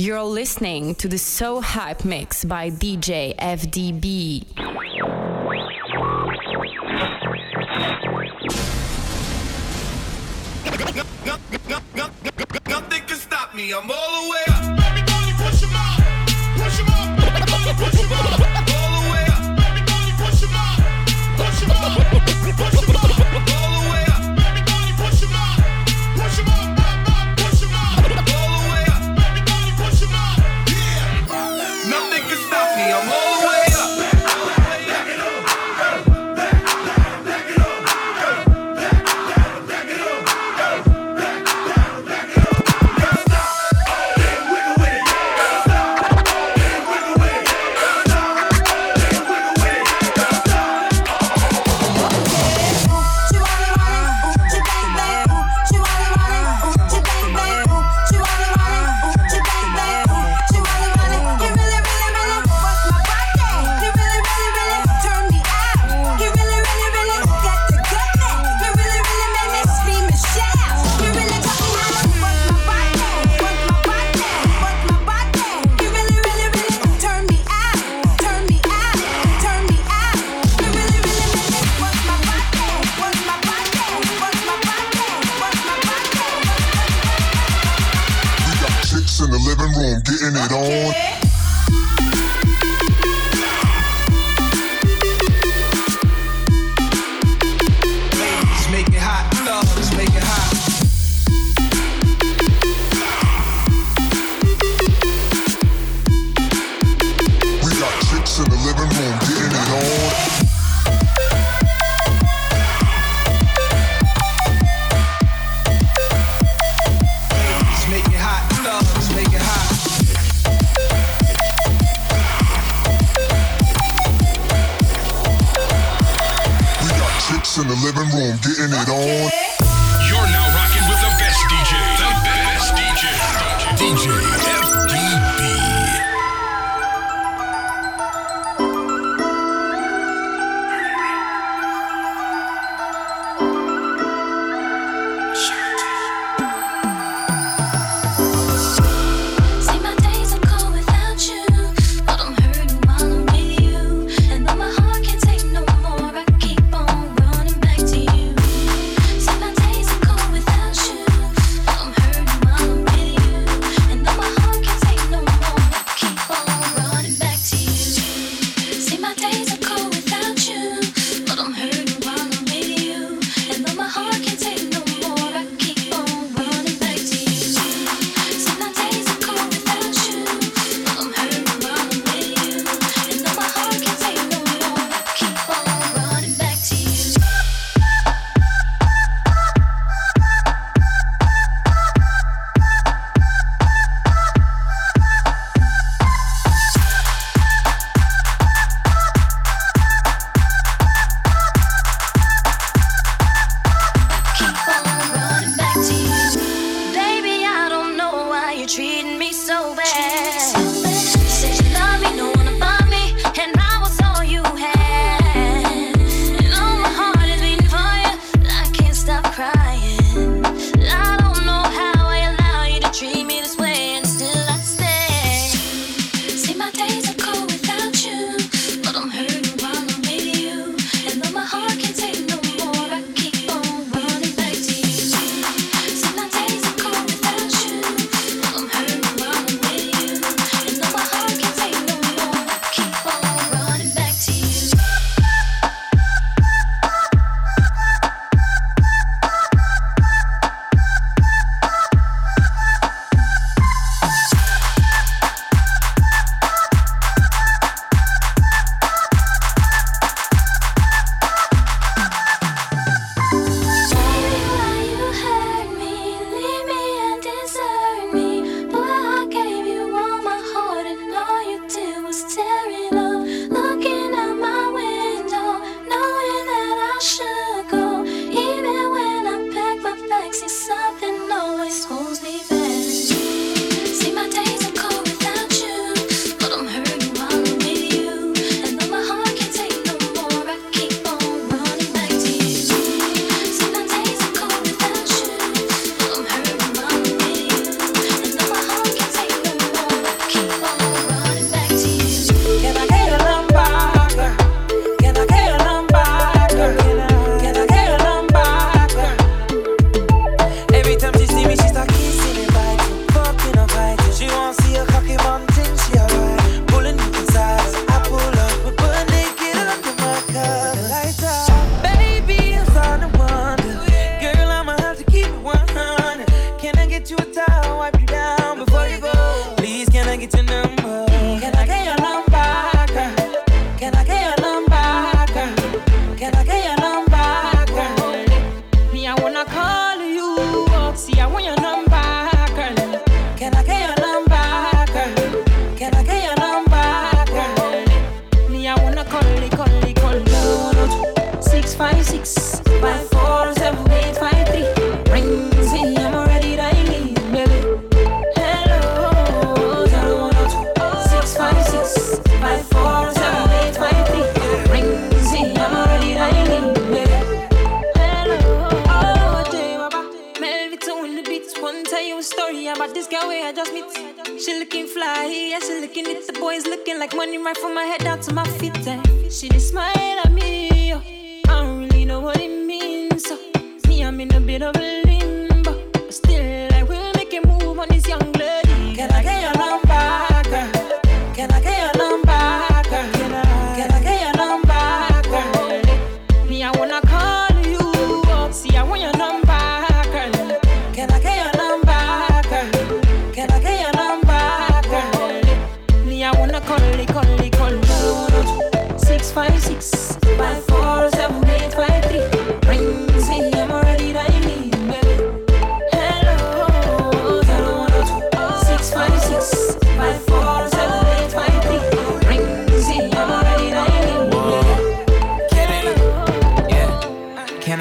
You're listening to the So Hype Mix by DJ FDB. Nothing can stop me, I'm all the way up.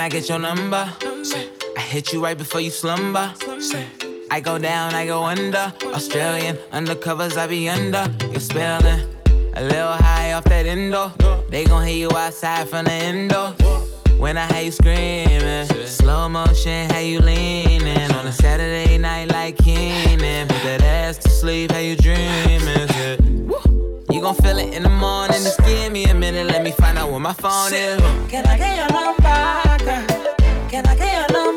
I get your number? I hit you right before you slumber. I go down, I go under. Australian undercovers, I be under. You're spelling a little high off that endo. They gon' hear you outside from the endo. When I hear you screaming, slow motion, how you leaning on a Saturday night like Keenan. Put that ass to sleep, how you dreaming gon' feel it in the morning. Just give me a minute, let me find out where my phone is. Can I get your number? Girl? Can I get your number?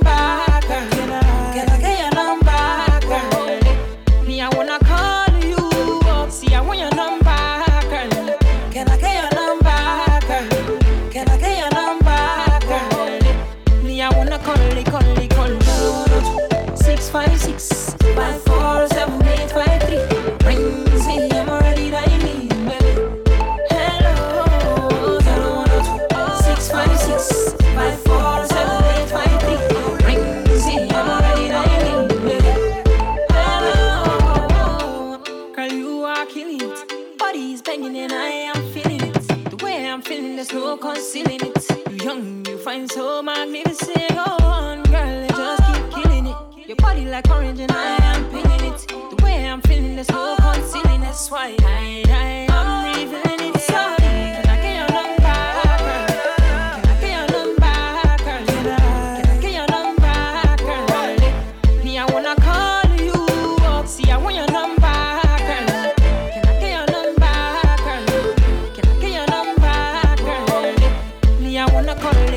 tongue, you find so magnificent. Go on, girl, and just keep killing it. Your body like orange and I am pinning it. The way I'm feeling, there's no concealing. That's why I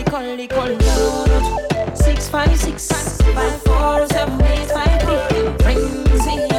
call it, call it. Six five six five four oh seven eight five three. Crazy.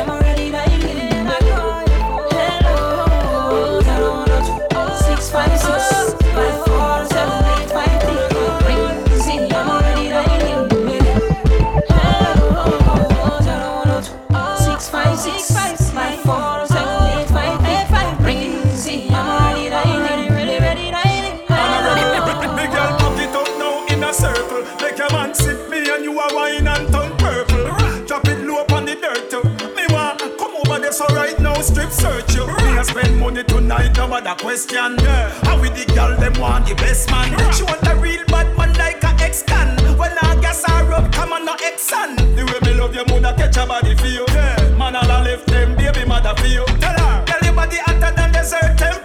question. Yeah. How we the girl them want the best man? Yeah. She want a real bad man like a ex can. Well, I gas her up, come on no ex son. The way me love your mother catch your body for you. Yeah. Man all I left them baby mother for you. Tell her, tell your body hotter than desert temp.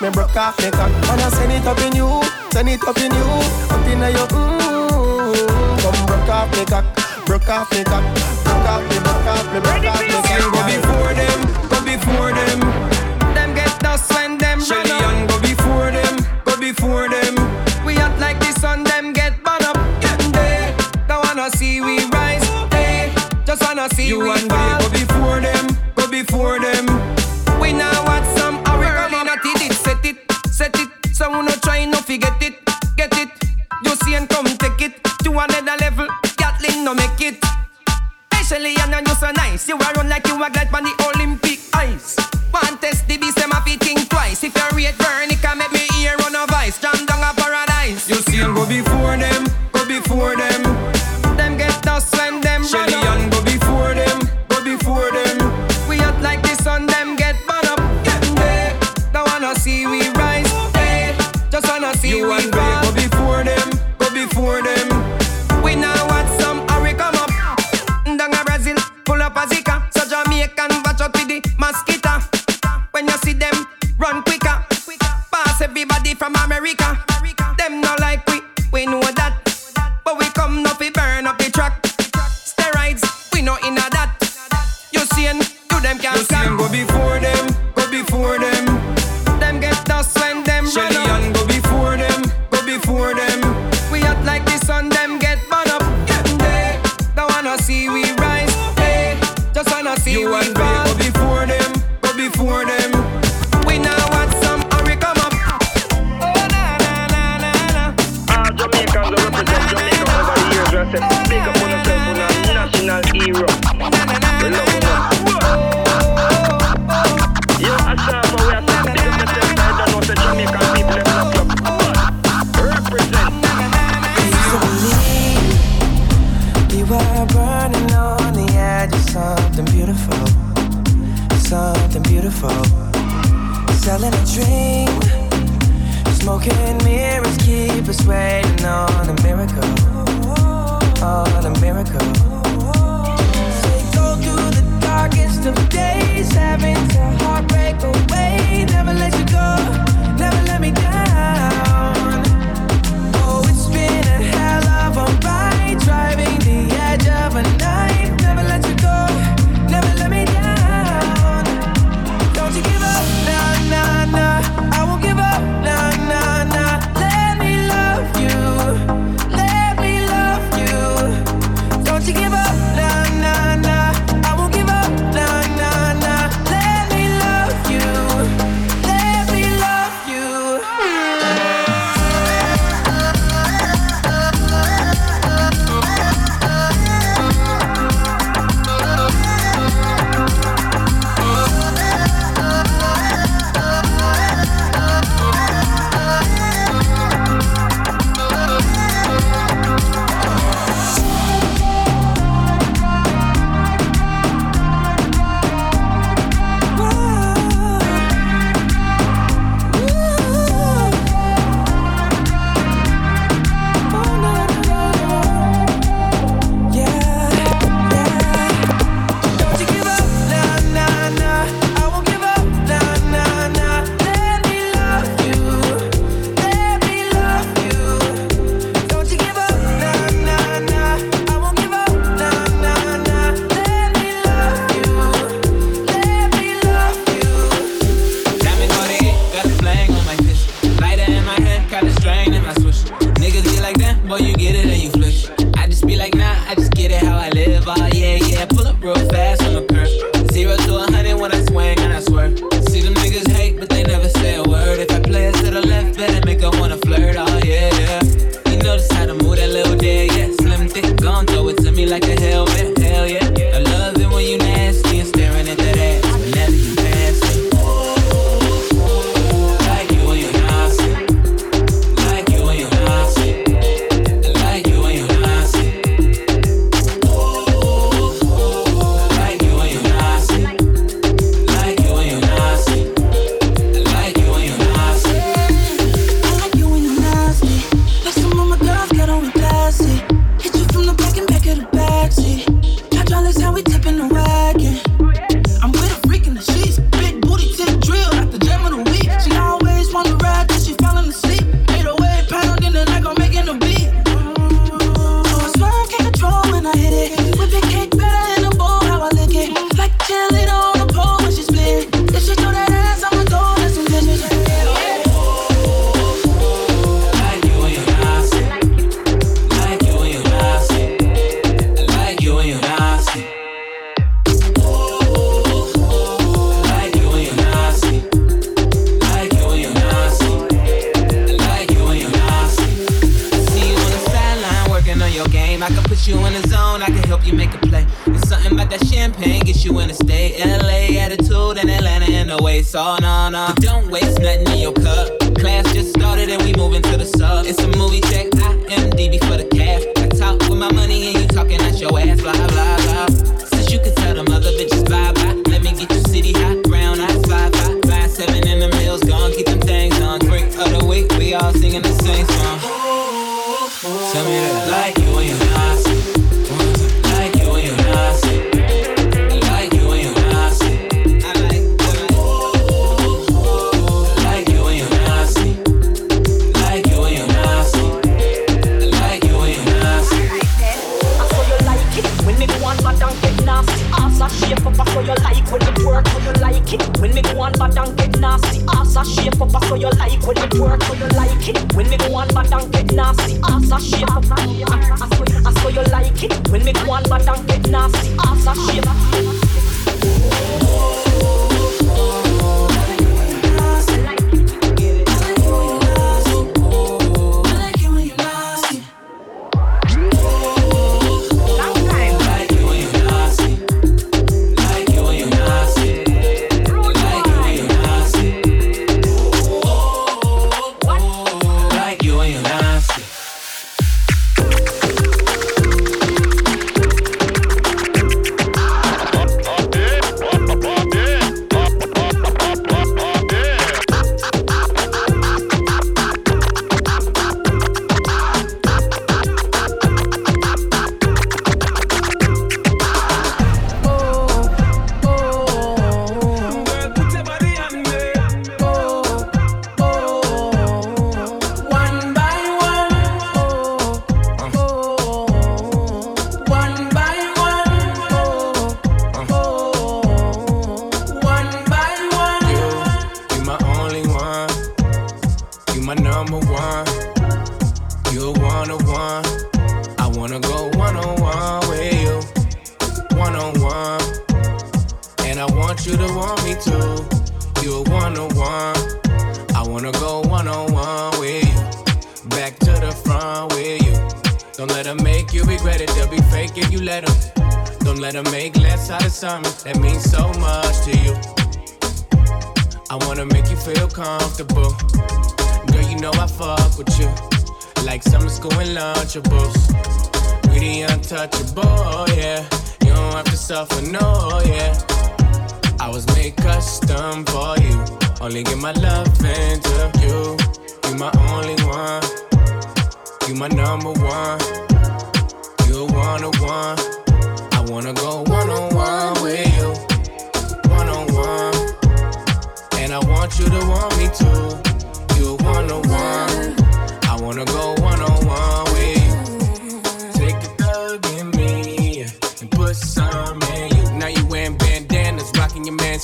me broke off me cock. Wanna send it up in you, send it up in you, up in your mmm. Come broke off me cock, broke off me cock, broke off me, broke off me, broke off me. Go before them, go before them. Them get dust when them Shelly run a glide on the Oh no no.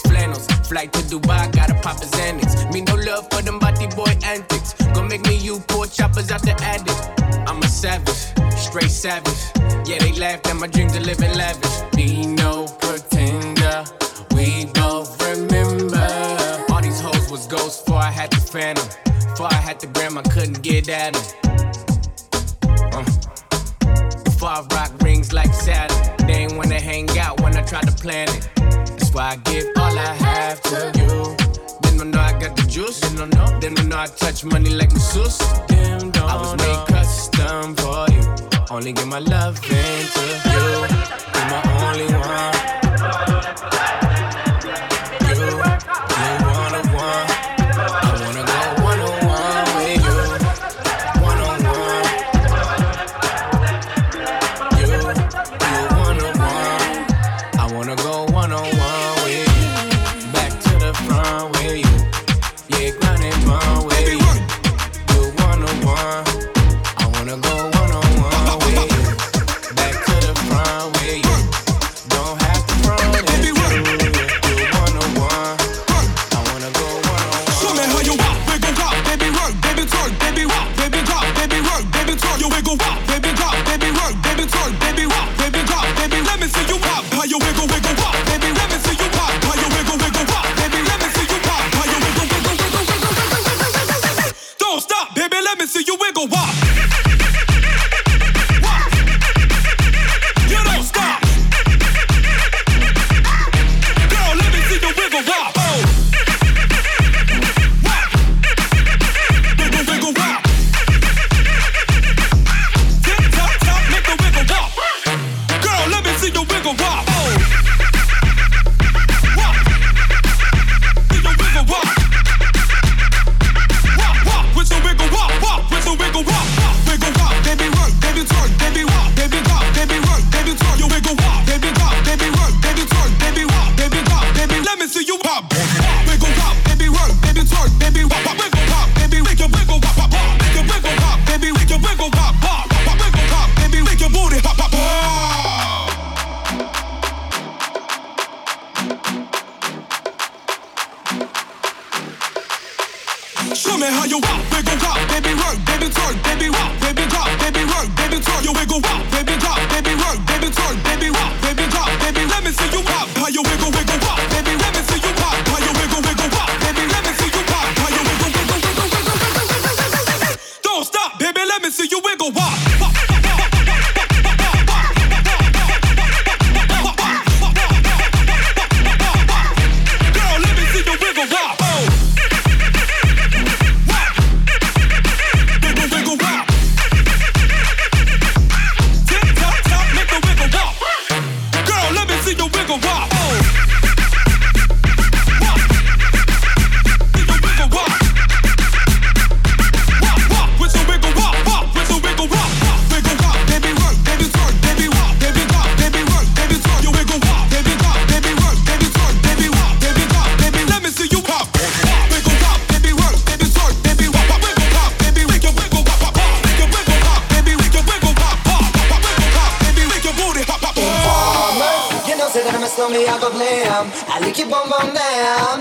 Flannels. Flight to Dubai, gotta pop a Xanax. Me no love for them body boy antics. Gonna make me you poor choppers out the attic. I'm a savage, straight savage. Yeah, they laughed at my dreams of living lavish. Be no pretender, we both remember. All these hoes was ghosts before I had to phantom. Before I had to gram, I couldn't get at them. Uh. I rock rings like Saturn. They ain't wanna hang out when I try to plan it. That's why I give up. Damn. You. Then I know I got the juice. Then I know. Then I know I touch money like masseuse. Damn, don't I was made custom for you. Only give my love into you. You're my only one.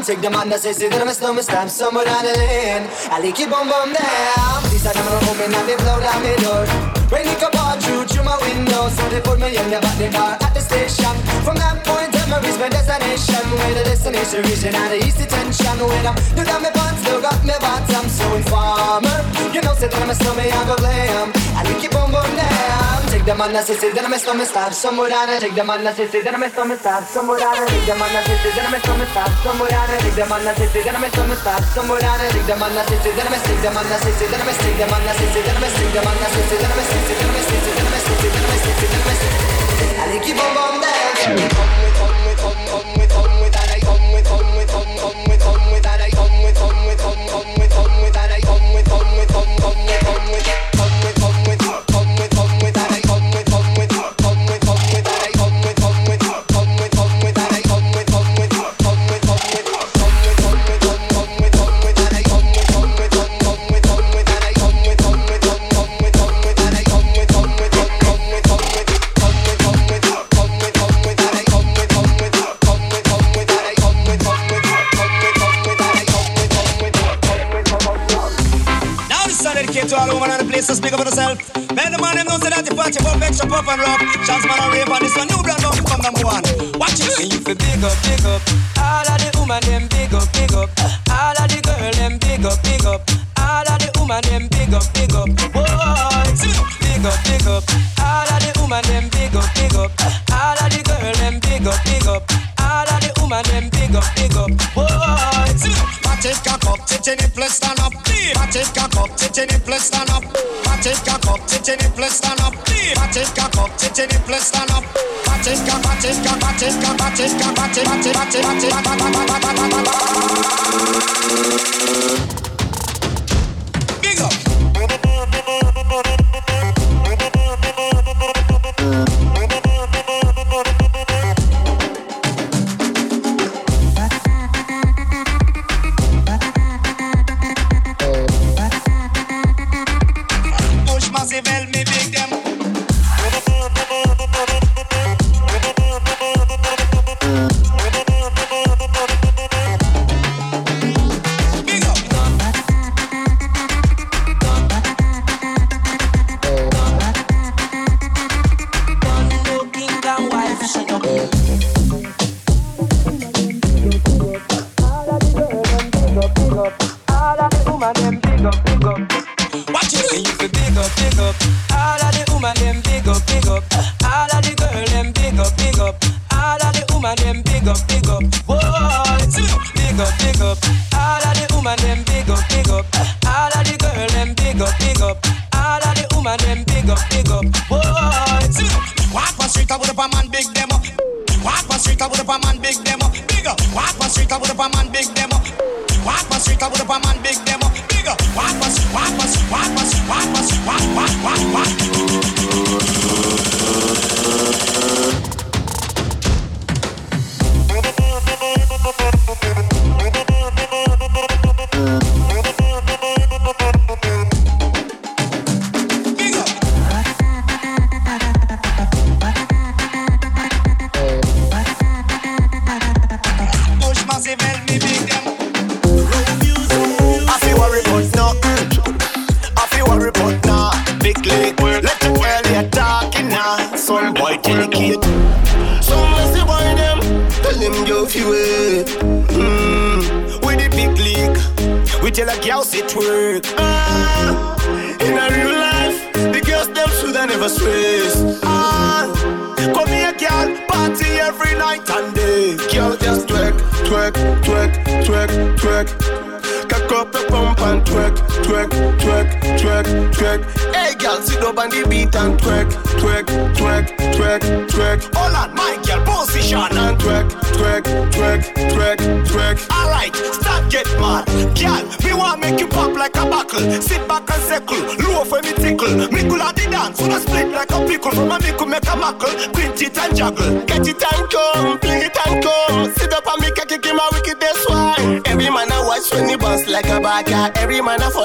Take the man that says say that I'm a snowman, stamp somewhere down the lane. I like you bum down. Are them on open and they blow down my door. Rain it come on through through my window, so they put me in the back the car at the station. From that point on, I reach my destination. Where the destination region and the east detention. When I'm look at my pants, look at my bottom, so informer. You know, say that I'm a snowman, I go blam. I like you bum bum down. Take the man that says say that I'm a snowman, stamp somewhere down. Take the man that says say that I'm a snowman, stamp somewhere down. Take the man that says say that I'm a snowman, stamp somewhere down. Take the man that says say that I'm a snowman, stamp somewhere down. Take the man that says say that I'm a stick, the man that says say that I'm a stick, the man that says say that I'm a stick, the man that says say that I'm a stick, that I'm a stick, that I'm a stick, that I'm a stick, that I'm a stick. I like you bum bum down. To speak up for yourself. Man, the man them know say that the party pop extra pop and rock. Chance man and rape and this one new brand up come number one. Watch it. And you feel big up, big up. All of the woman them big up, big up. All of the girl them big up, big up. All of the woman them big up, big up. Whoa, big up, big up. All of the woman them big up, big up. All of the girl them big up, big up. All of the woman them big up, big up. Whoa, Patrick cock up, titty nipple stand up. Patrick cock up, titty nipple stand up. Titty nipple stand up. Patrick cock titty nipple stand up. Patrick cock, Patrick cock, Patrick cock, Patrick cock, Patrick, Patrick, Patrick, Patrick, Big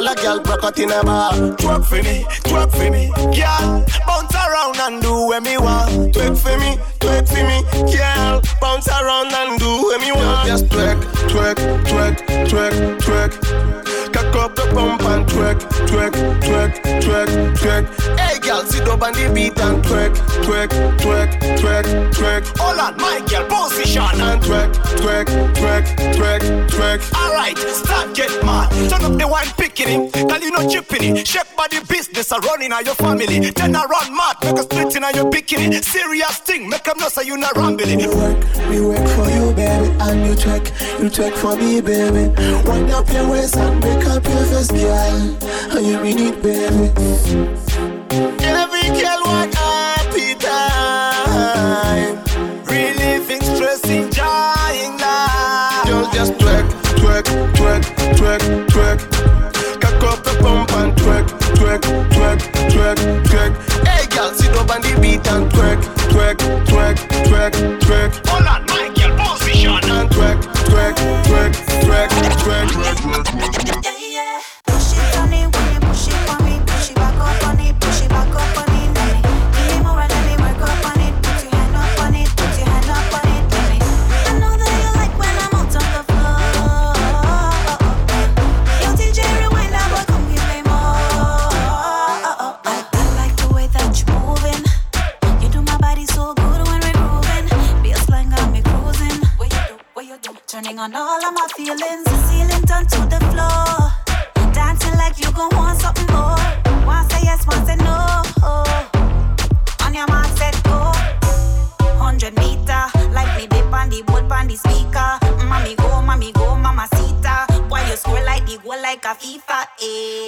a girl broke out in a bar. Twerk for me, twerk for me, girl. Bounce around and do what me want. Twerk for me. twerk, twerk, twerk. Hey girl, sit up on the beat and twerk, twerk, twerk, twerk, twerk. Hold on, my girl, position and twerk, twerk, twerk, twerk, twerk. Alright, start get mad. Turn up the wine picking it, girl you know chipping it. Shape Everybody business are running out your family. Then I run mad, make a split in your bikini. Serious thing, make them know so you not rambling. We work, we work for you, baby, and you check, you check for me, baby. Wind up your waist and make up your first girl, and you mean it, baby. Every girl want happy time, relieving stress, enjoying life. Girl, just twerk, twerk, twerk, twerk, twerk twerk, twerk, twerk, twerk, twerk. Hey, girl, sit up on the beat and twerk, twerk, twerk, twerk. nunca FIFA. Eh.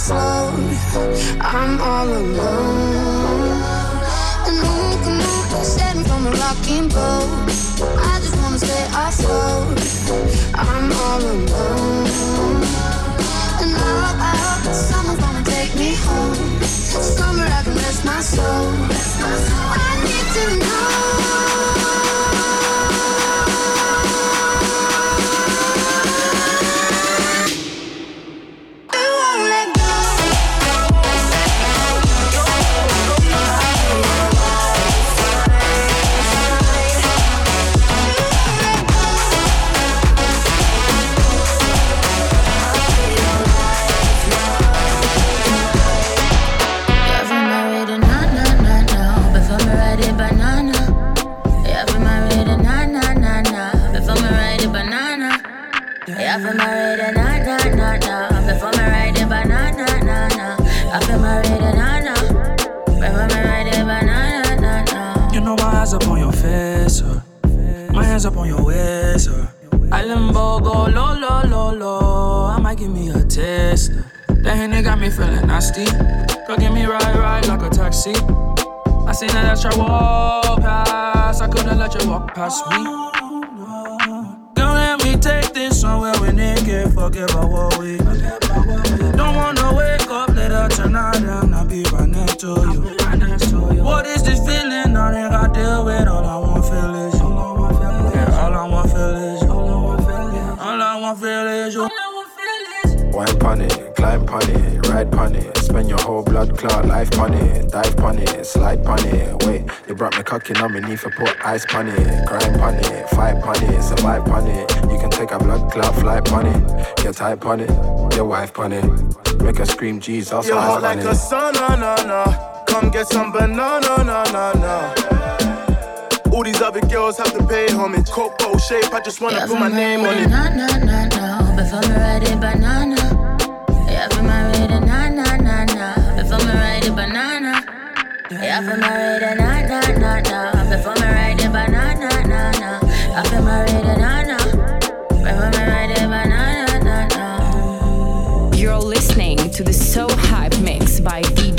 Stay. I'm all alone. And on, come on, set me from a rocking boat. I just wanna stay afloat. I'm all alone. And I hope, I hope that someone's gonna take me home. Somewhere I can rest my soul. I need to know. We naked. Forget about what we. Don't wanna wake up later tonight and I be right next to you. What is this feeling? I think I deal with all I want feel is you. Yeah, all I want feel is you. All I want feel is you. Wine pon it, climb pon it, ride pon it, spend your whole blood clot life pon it, dive pon it, slide pon it. Wait, you brought me cocking on me, underneath, I put ice pon it, grind pon it, fight pon it, survive pon it. You can take a blood clot, fly pon it, get tight pon it, your wife pon it, make her scream Jesus You're hot Christ like a it. sun, na na na. Come get some banana, na na na. All these other girls have to pay homage. Coco shape, I just wanna Yeah, put my name on it. and nah, nah, nah, nah. Before me ride it banana. If I'm married and nah, nah, nah, nah. Before me ride banana, nah, nah. If I'm married and nah, nah. Before me ride banana, nah, nah. You're listening to the So Hype Mix by DJ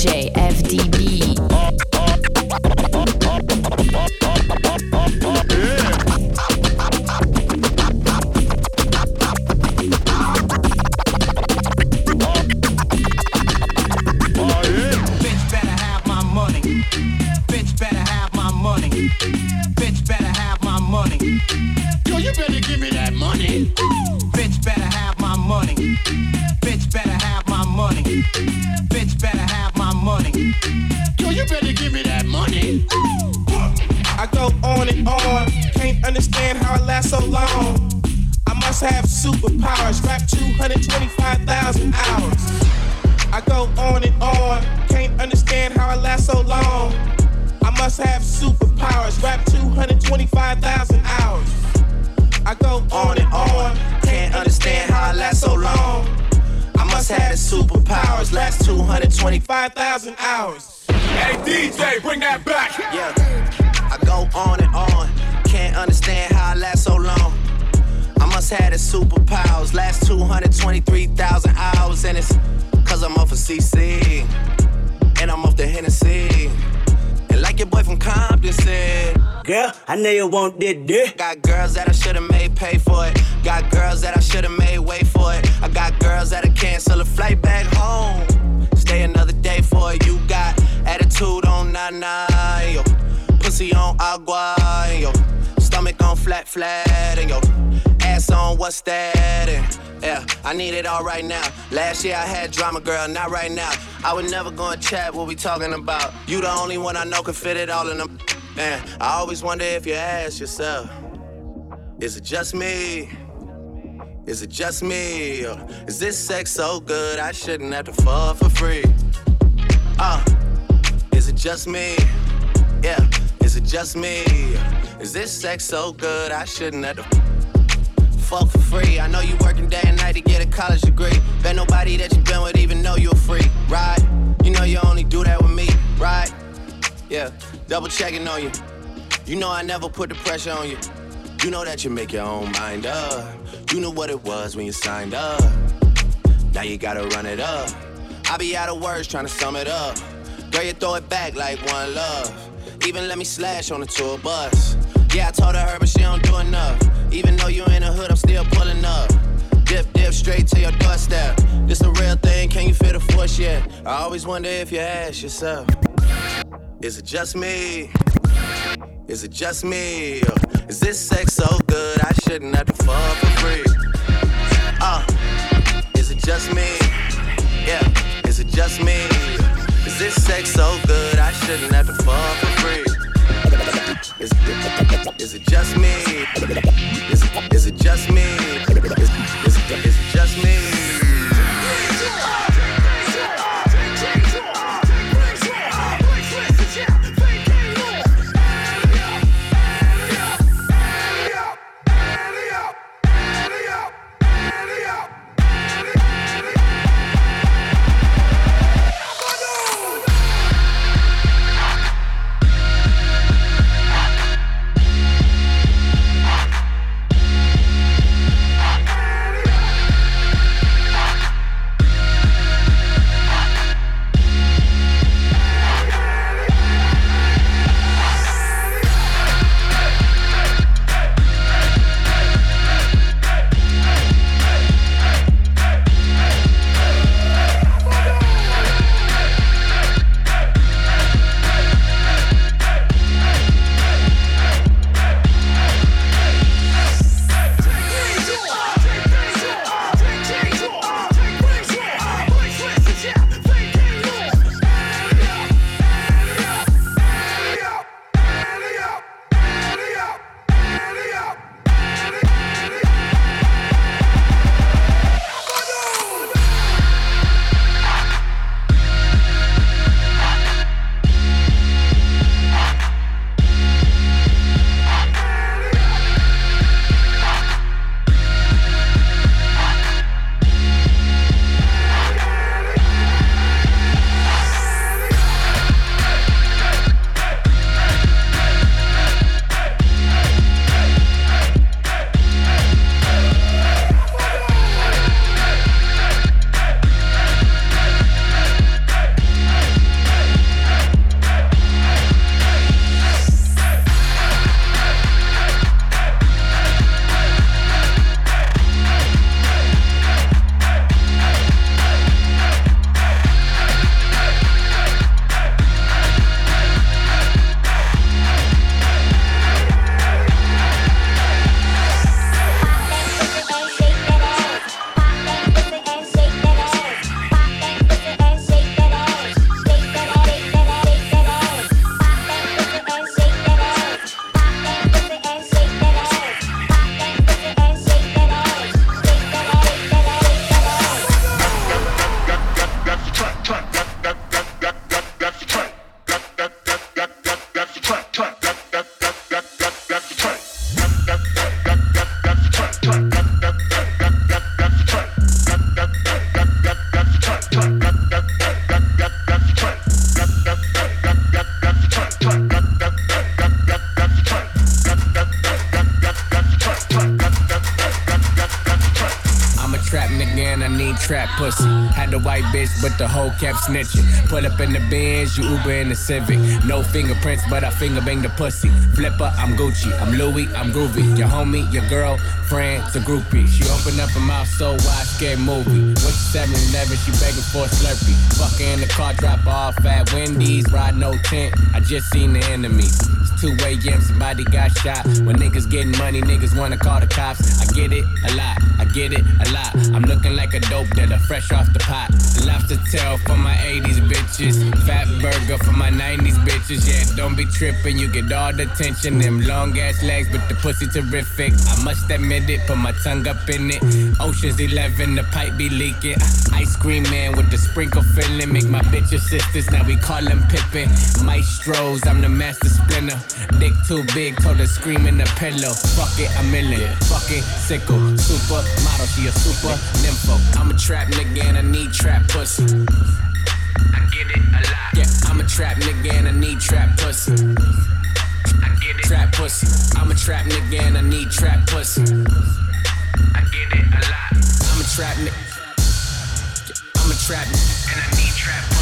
I go on and on, can't understand how I last so long. I must have superpowers, rap 225,000 hours. I go on and on, can't understand how I last so long. I must have superpowers, rap 225,000 hours. I go on and on, can't understand how I last so long. I must have superpowers, last 225,000 hours. Hey DJ, bring that back. Yeah, I go on and on. Can't understand how I last so long. I must have the superpowers. Last 223,000 hours, and it's cause I'm off of CC. And I'm off the Hennessy. And like your boy from Compton said, Girl, I know you want this dick. Got girls that I should've made pay for it. Got girls that I should've made wait for it. I got girls that'll cancel a flight back home. Stay another day for it. You got attitude on nana, yo. Pussy on agua, yo. Stomach on flat, flat, and yo. Ass on what's that? And yeah, I need it all right now. Last year I had drama, girl, not right now. I would never go and chat what we talking about. You the only one I know can fit it all in them. Man, I always wonder if you ask yourself, is it just me? Is it just me? Or is this sex so good I shouldn't have to fuck for free? Uh, is it just me? Yeah, is it just me? Is this sex so good I shouldn't have to fuck for free? I know you working day and night to get a college degree. Bet nobody that you've been with even know you're free, right? You know you only do that with me, right? Yeah, double checking on you. You know I never put the pressure on you. You know that you make your own mind up. You knew what it was when you signed up. Now you gotta run it up. I be out of words trying to sum it up. Girl, you throw it back like one love. Even let me slash on the tour bus. Yeah, I told her, her, but she don't do enough. Even though you in the hood, I'm still pulling up. Dip, dip, straight to your doorstep. This a real thing, can you feel the force yet? I always wonder if you ask yourself, is it just me? Is it just me? Is this sex so good I shouldn't have to fuck for free? Uh, is it just me? Yeah, is it just me? Is this sex so good I shouldn't have to fuck for free? Is, is it just me? Is, is it just me? Trap pussy. Had the white bitch, but the hoe kept snitching. Pull up in the Benz, you Uber in the Civic. No fingerprints, but I finger bang the pussy. Flipper, I'm Gucci. I'm Louis, I'm groovy. Your homie, your girl, friend's a groupie. She opened up her mouth so wide, scared movie. Went to 7 Eleven, she begging for a Slurpee. Fuck in the car, drop off at Wendy's. Ride no tent, I just seen the enemy. It's 2 a.m., somebody got shot. When niggas getting money, niggas wanna call the cops. I get it a lot, I get it a lot. I'm looking like a dope dealer, fresh off the pot. Lobster tail for my 80s bitches. Fat burger for my 90s bitches. Yeah, don't be tripping, you get all the attention. Them long ass legs, but the pussy terrific. I must admit it, put my tongue up in it. Ocean's 11, the pipe be leaking. Ice cream man with the sprinkle filling. Make my bitches sisters, now we call them Pippin. Maestros, I'm the master splinter. Dick too big, told her scream in the pillow. Fuck it, I'm in it. Fuck it, sickle. Super model, she a super nympho. I'm a trap nigga and I need trap pussy. I get it a lot. Yeah, I'm a trap nigga and I need trap pussy. I get it. Trap pussy. I'm a trap nigga and I need trap pussy. I get it a lot. I'm a trap nigga. I'm a trap nigga and I need trap pussy.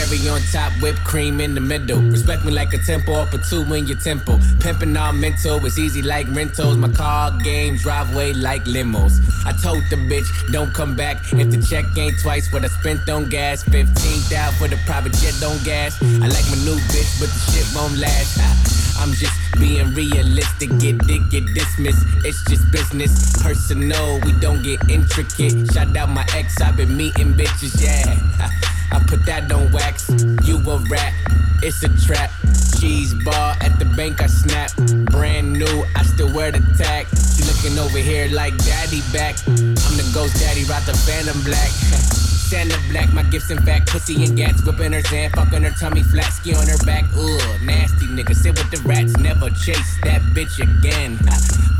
Cherry on top, whipped cream in the middle. Respect me like a temple, up a two in your temple. Pimpin' all mental, it's easy like rentals. My car game, driveway like limos. I told the bitch, don't come back if the check ain't twice what I spent on gas. 15th out for the private jet on gas. I like my new bitch, but the shit won't last. Ah, I'm just being realistic, get dick, get dismissed. It's just business, personal, we don't get intricate. Shout out my ex, I've been meeting bitches, yeah. I put that on wax. You a rat, it's a trap. Cheese bar at the bank, I snap. Brand new, I still wear the tag. She looking over here like daddy back. I'm the ghost daddy, rock the phantom black. Santa black, my gifts in fact, pussy and gats, whipping her sand, fucking her tummy flat, ski on her back. Ugh, nasty nigga, sit with the rats, never chase that bitch again.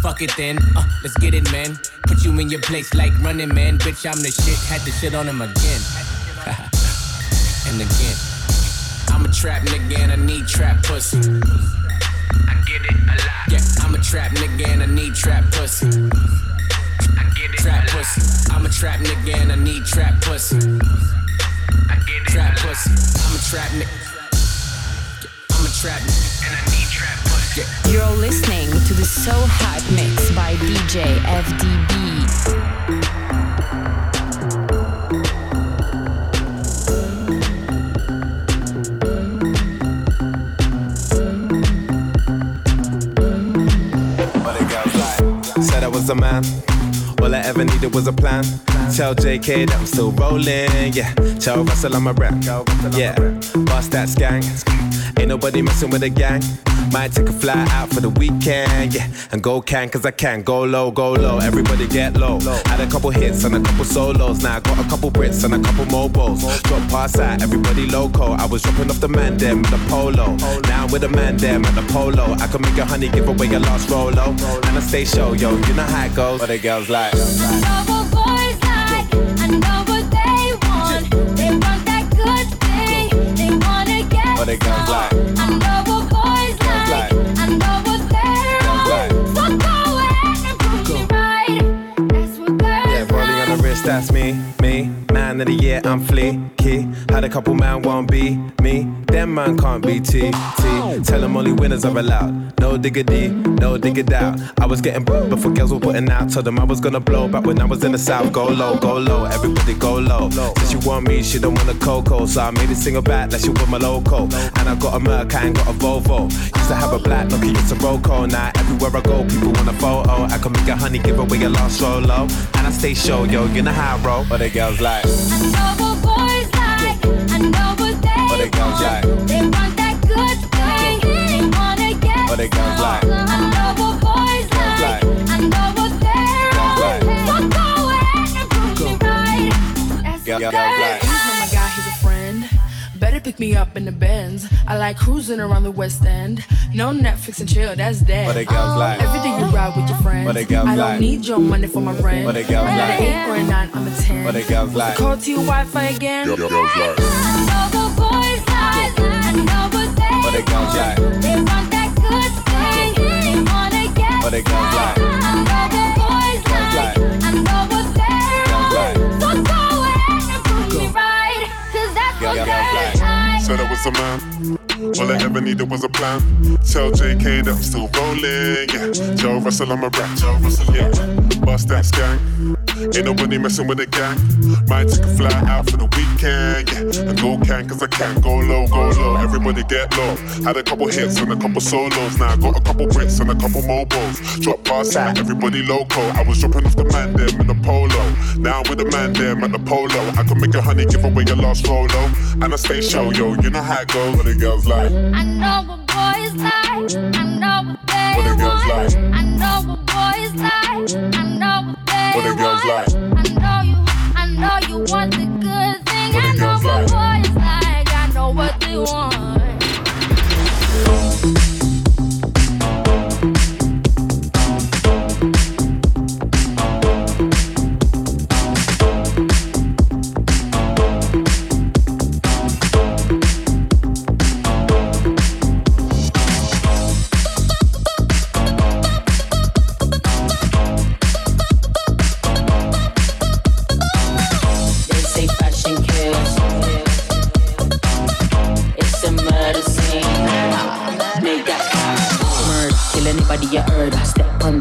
Fuck it then, uh, let's get it, man. Put you in your place like running man, bitch. I'm the shit, had to shit on him again. and again. I'm a trap nigga and I need trap pussy. I get it a lot. Yeah, I'm a trap nigga and I need trap pussy. I get it trap pussy. I'm a trap nigga and I need trap pussy. I get it trap pussy. I'm a trap nigga. I'm a trap nigga and I need trap pussy. You're listening to the So Hot Mix by DJ FDB. But the girls like, said I was a man. All I ever needed was a plan. Tell JK that I'm still rolling, yeah. Tell Russell I'm a rap, yeah. Bust that skank. Ain't nobody messing with the gang. Might take a fly out for the weekend, yeah. And go can, cause I can. Go low, go low, everybody get low. Had a couple hits and a couple solos. Now I got a couple Brits and a couple mobiles. Drop pass out, everybody loco. I was dropping off the man them with the polo. Now I'm with the man them at the polo. I can make a honey give away your last rolo. And I stay show, yo, you know how it goes. But the girls like. They want what they want. They want that good thing. They wanna get. But the girls like. That's me, me. Man of the year, I'm fleeky. Had a couple man won't be me. Them man can't be T, T. Tell them only winners are allowed. No diggity, no diggity out. I was getting booked before girls were putting out. Told them I was gonna blow back when I was in the south. Go low, go low, everybody go low. Said she want me, she don't want a cocoa. So I made it single back like she want my loco. And I got a Merc, I ain't got a Volvo. Used to have a black Nokia, it's a Roco. Now everywhere I go, people want a photo. I can make a honey, give away a lost solo. And I stay show, yo, you know how I roll. But the girls like. But the girls like. But the girls like. Girls like. Girls like. Girls like. Oh my god, he's a friend. Better pick me up in the Benz. I like cruising around the West End. No Netflix and chill, that's dead. But the girls like. Every day you ride with your friends. But the girls I don't like. need your money for my rent. But the girls I'm like. an eight or a nine, I'm a ten. But the girls like. Call to your Wi-Fi again. they gon' fly. They want that good thing. They wanna get but they gon' fly. I know what boys like. What they what they. Said I was a man. All I ever needed was a plan. Tell JK that I'm still rolling. Yeah. Joe Russell, I'm a rap. Joe Russell, yeah. Bust that gang. Ain't nobody messing with the gang. Might take a fly out for the weekend, yeah. And go can, cause I can't Go low, go low. Everybody get low. Had a couple hits and a couple solos. Now I got a couple Brits and a couple mobiles. Drop bars out, everybody loco. I was dropping off the man them in the polo. Now I'm with the man them at the polo. I could make a honey give away your last rolo. And I stay show, yo. You know how it goes. What the girls like. I know what boys like. I know what they What the girls want. like. I know what boys like. I know what What the girls like. I know you. I know you want the good thing. What I know what boys like. I know what they want.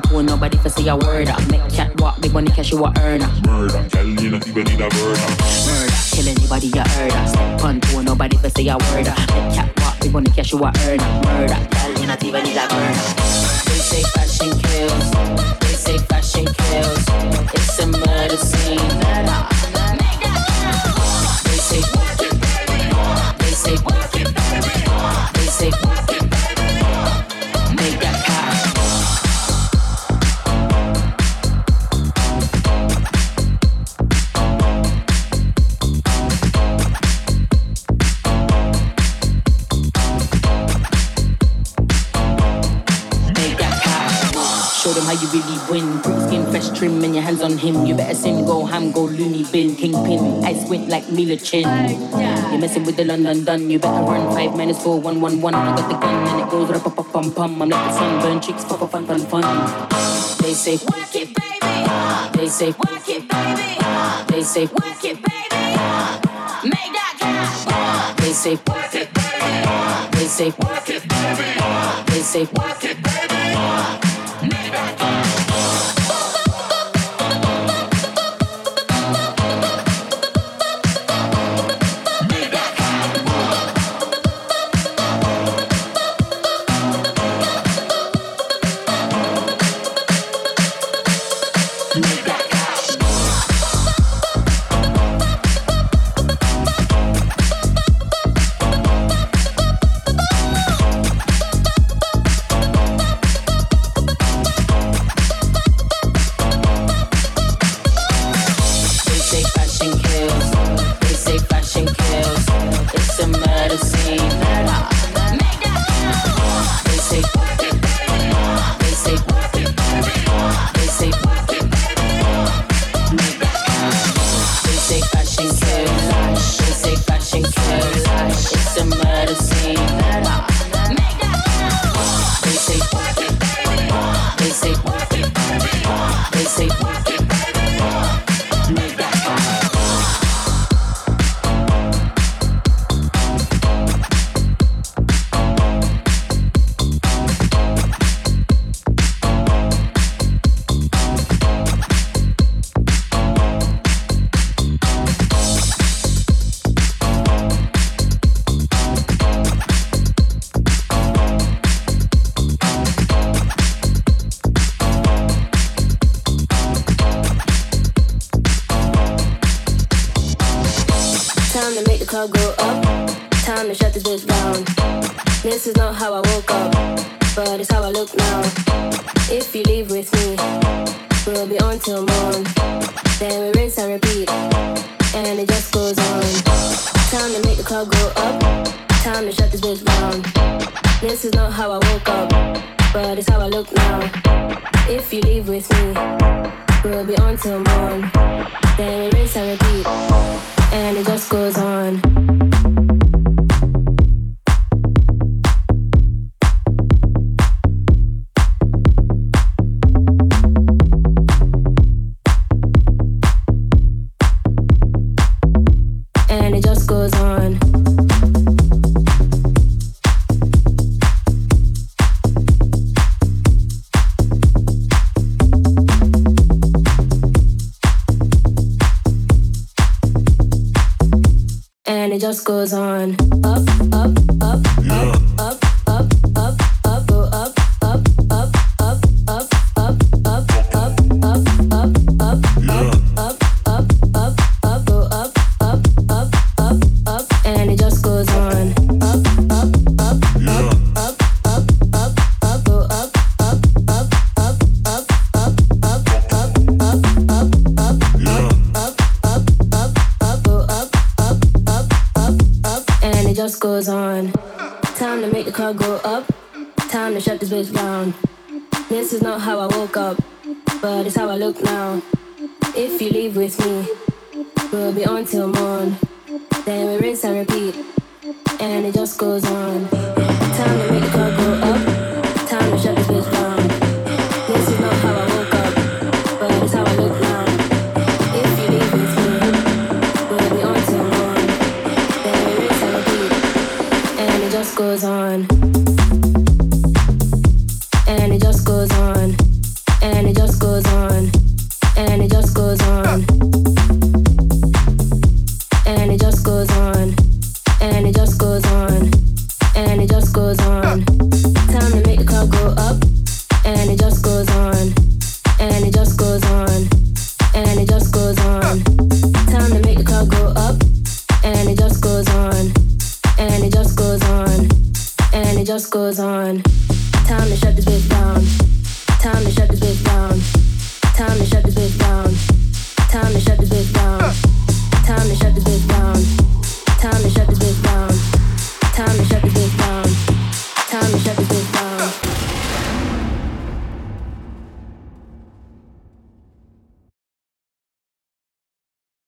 Toe, nobody for say a word. I make cat walk, big money cash you a earner. Murder, tell you not even need a murder. Murder. Kill anybody you heard. Step on toe, nobody for say a word. I make cat walk, big money cash you a earner. Murder. Tell you not even need a burner. They say fashion kills. They say fashion kills. It's a murder scene. They say They say win. Pretty skin, fresh trim, and your hands on him. You better sing, go ham, go loony bin, kingpin. I squint like Mila Chin. You're messing with the London done. You better run five minutes for one one one. I got the gun and it goes up up pum pum. I'm like the sunburn chicks, pop up fun fun fun. They say work it, baby. They say work it, baby. They say work it, baby. Make that clap. They say work it, baby. They say work it, baby. They say work it, baby.